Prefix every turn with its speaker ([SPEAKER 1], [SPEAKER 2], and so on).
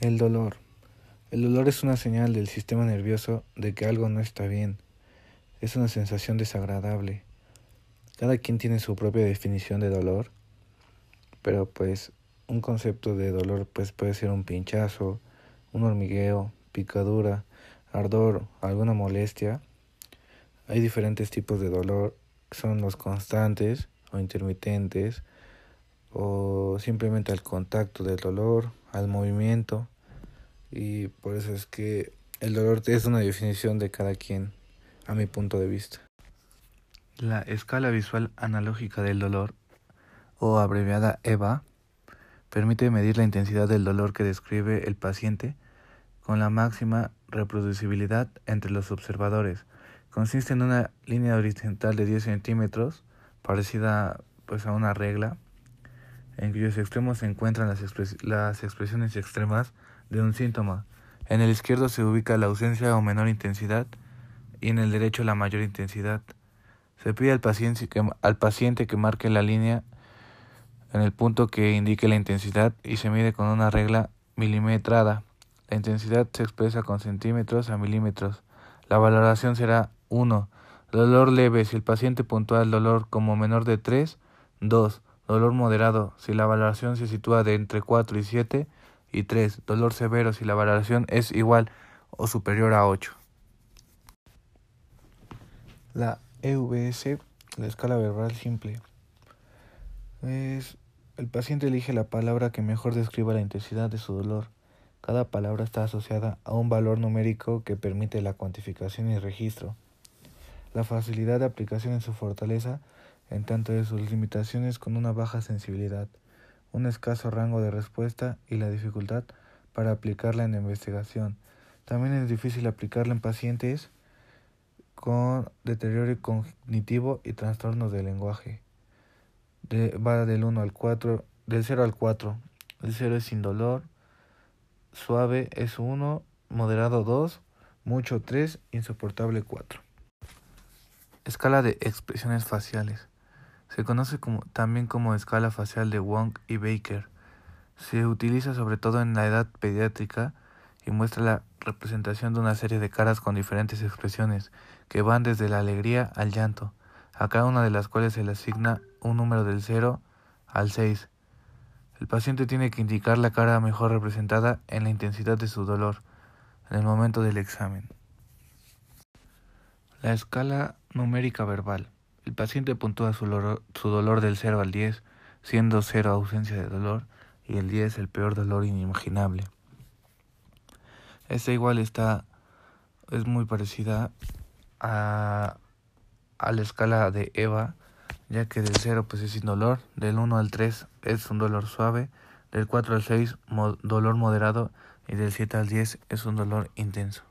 [SPEAKER 1] El dolor. El dolor es una señal del sistema nervioso de que algo no está bien. Es una sensación desagradable. Cada quien tiene su propia definición de dolor, pero pues un concepto de dolor pues puede ser un pinchazo, un hormigueo, picadura, ardor, alguna molestia. Hay diferentes tipos de dolor, son los constantes o intermitentes, o simplemente al contacto del dolor, al movimiento y por eso es que el dolor es una definición de cada quien a mi punto de vista. La escala visual analógica del dolor o abreviada EVA permite medir la intensidad del dolor que describe el paciente con la máxima reproducibilidad entre los observadores. Consiste en una línea horizontal de 10 centímetros parecida pues a una regla en cuyos extremos se encuentran las, las expresiones extremas de un síntoma. En el izquierdo se ubica la ausencia o menor intensidad y en el derecho la mayor intensidad. Se pide al paciente que, al paciente que marque la línea en el punto que indique la intensidad y se mide con una regla milimetrada. La intensidad se expresa con centímetros a milímetros. La valoración será 1. Dolor leve si el paciente puntúa el dolor como menor de 3, 2. Dolor moderado si la valoración se sitúa de entre 4 y 7 y 3. Dolor severo si la valoración es igual o superior a 8. La EVS, la escala verbal simple, es el paciente elige la palabra que mejor describa la intensidad de su dolor. Cada palabra está asociada a un valor numérico que permite la cuantificación y registro. La facilidad de aplicación en su fortaleza en tanto de sus limitaciones con una baja sensibilidad, un escaso rango de respuesta y la dificultad para aplicarla en investigación. También es difícil aplicarla en pacientes con deterioro cognitivo y trastornos del lenguaje. va del 1 al 4, del 0 al 4. El 0 es sin dolor, suave es 1, moderado 2, mucho 3, insoportable 4. Escala de expresiones faciales. Se conoce también como escala facial de Wong y Baker. Se utiliza sobre todo en la edad pediátrica y muestra la representación de una serie de caras con diferentes expresiones que van desde la alegría al llanto, a cada una de las cuales se le asigna un número del 0 al 6. El paciente tiene que indicar la cara mejor representada en la intensidad de su dolor en el momento del examen. La escala numérica verbal. El paciente puntúa su, dolor, del 0 al 10, siendo 0 ausencia de dolor y el 10 el peor dolor inimaginable. Esta igual está, es muy parecida a, a la escala de EVA, ya que del 0 pues es sin dolor, del 1 al 3 es un dolor suave, del 4 al 6 dolor moderado y del 7 al 10 es un dolor intenso.